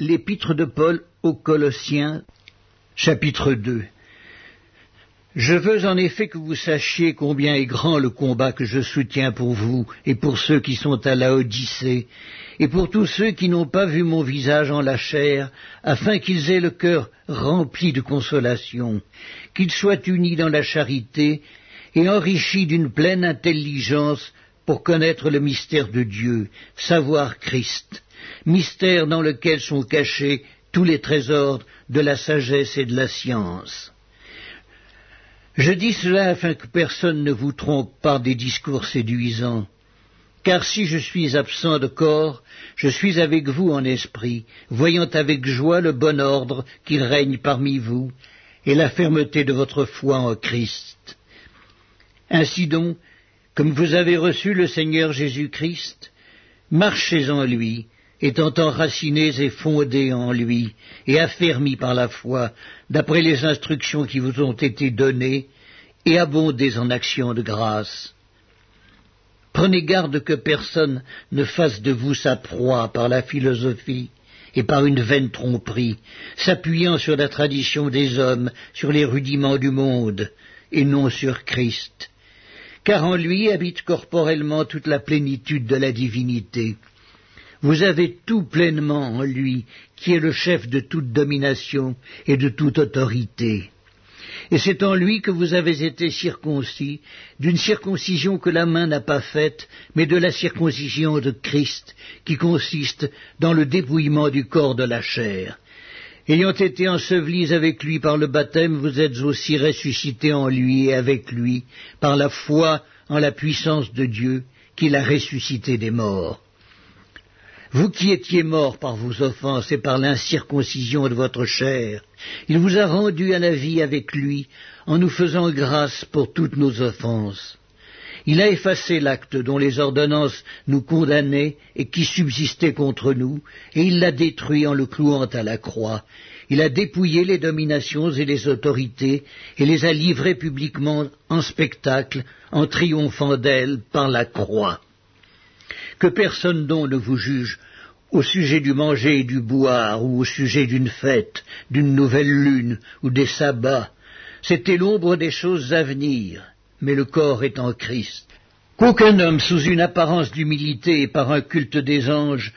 L'épître de Paul aux Colossiens, chapitre 2 Je veux en effet que vous sachiez combien est grand le combat que je soutiens pour vous et pour ceux qui sont à la Odyssée, et pour tous ceux qui n'ont pas vu mon visage en la chair, afin qu'ils aient le cœur rempli de consolation, qu'ils soient unis dans la charité et enrichis d'une pleine intelligence pour connaître le mystère de Dieu, savoir Christ, mystère dans lequel sont cachés tous les trésors de la sagesse et de la science. Je dis cela afin que personne ne vous trompe par des discours séduisants. Car si je suis absent de corps, je suis avec vous en esprit, voyant avec joie le bon ordre qui règne parmi vous, et la fermeté de votre foi en Christ. Ainsi donc, comme vous avez reçu le Seigneur Jésus-Christ, marchez en lui, étant enracinés et fondés en lui, et affermis par la foi, d'après les instructions qui vous ont été données, et abondez en actions de grâce. Prenez garde que personne ne fasse de vous sa proie par la philosophie et par une vaine tromperie, s'appuyant sur la tradition des hommes, sur les rudiments du monde, et non sur Christ car en lui habite corporellement toute la plénitude de la divinité. Vous avez tout pleinement en lui, qui est le chef de toute domination et de toute autorité. Et c'est en lui que vous avez été circoncis, d'une circoncision que la main n'a pas faite, mais de la circoncision de Christ, qui consiste dans le dépouillement du corps de la chair, Ayant été ensevelis avec lui par le baptême, vous êtes aussi ressuscités en lui et avec lui, par la foi en la puissance de Dieu, qui l'a ressuscité des morts. Vous qui étiez morts par vos offenses et par l'incirconcision de votre chair, il vous a rendus à la vie avec lui, en nous faisant grâce pour toutes nos offenses il a effacé l'acte dont les ordonnances nous condamnaient et qui subsistait contre nous, et il l'a détruit en le clouant à la croix. Il a dépouillé les dominations et les autorités, et les a livrées publiquement en spectacle, en triomphant d'elles par la croix. Que personne donc ne vous juge au sujet du manger et du boire, ou au sujet d'une fête, d'une nouvelle lune, ou des sabbats. C'était l'ombre des choses à venir mais le corps est en Christ. Qu'aucun homme, sous une apparence d'humilité et par un culte des anges,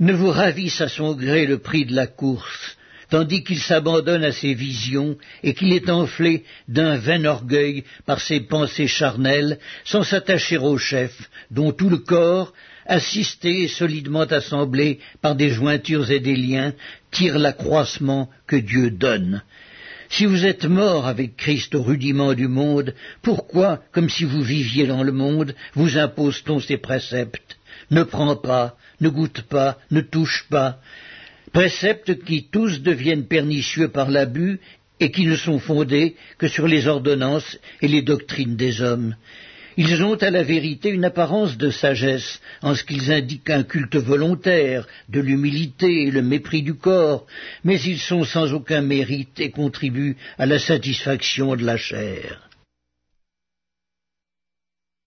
ne vous ravisse à son gré le prix de la course, tandis qu'il s'abandonne à ses visions et qu'il est enflé d'un vain orgueil par ses pensées charnelles, sans s'attacher au chef, dont tout le corps, assisté et solidement assemblé par des jointures et des liens, tire l'accroissement que Dieu donne. Si vous êtes mort avec Christ au rudiment du monde, pourquoi, comme si vous viviez dans le monde, vous impose-t-on ces préceptes? Ne prends pas, ne goûte pas, ne touche pas. Préceptes qui tous deviennent pernicieux par l'abus et qui ne sont fondés que sur les ordonnances et les doctrines des hommes. Ils ont à la vérité une apparence de sagesse, en ce qu'ils indiquent un culte volontaire, de l'humilité et le mépris du corps, mais ils sont sans aucun mérite et contribuent à la satisfaction de la chair.